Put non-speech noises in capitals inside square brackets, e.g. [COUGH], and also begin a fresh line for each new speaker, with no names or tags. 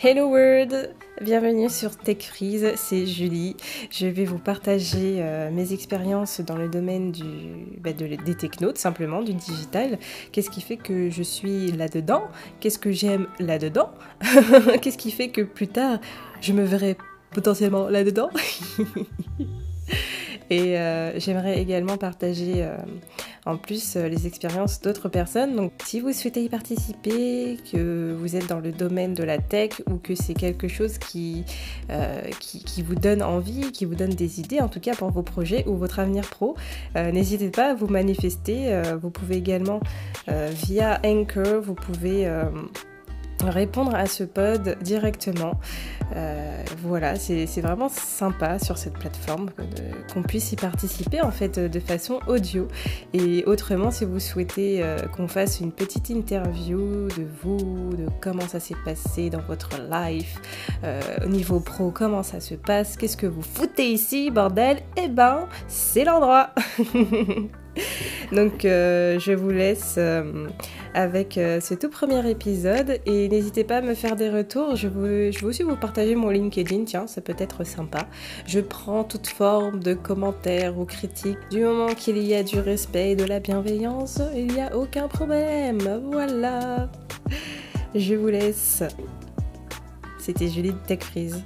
Hello World Bienvenue sur Tech Freeze, c'est Julie. Je vais vous partager euh, mes expériences dans le domaine bah, des technos, tout simplement, du digital. Qu'est-ce qui fait que je suis là-dedans? Qu'est-ce que j'aime là-dedans? [LAUGHS] Qu'est-ce qui fait que plus tard, je me verrai potentiellement là-dedans? [LAUGHS] Et euh, j'aimerais également partager euh, en plus euh, les expériences d'autres personnes. Donc si vous souhaitez y participer, que vous êtes dans le domaine de la tech ou que c'est quelque chose qui, qui, vous donne envie, qui vous donne des idées, en tout cas pour vos projets ou votre avenir pro, n'hésitez pas à vous manifester. vous pouvez également via Anchor, vous pouvez répondre à ce pod directement. Euh, voilà, c'est vraiment sympa sur cette plateforme qu'on puisse y participer en fait de façon audio. Et autrement, si vous souhaitez euh, qu'on fasse une petite interview de vous, de comment ça s'est passé dans votre life, euh, au niveau pro, comment ça se passe, qu'est-ce que vous foutez ici, bordel? Eh ben, c'est l'endroit [LAUGHS] Donc euh, je vous laisse euh, avec euh, ce tout premier épisode et n'hésitez pas à me faire des retours. Je, veux, je aussi vous partager mon LinkedIn, tiens, ça peut être sympa. Je prends toute forme de commentaires ou critiques. Du moment qu'il y a du respect et de la bienveillance, il n'y a aucun problème. Voilà. Je vous laisse. C'était Julie de Tech Freeze.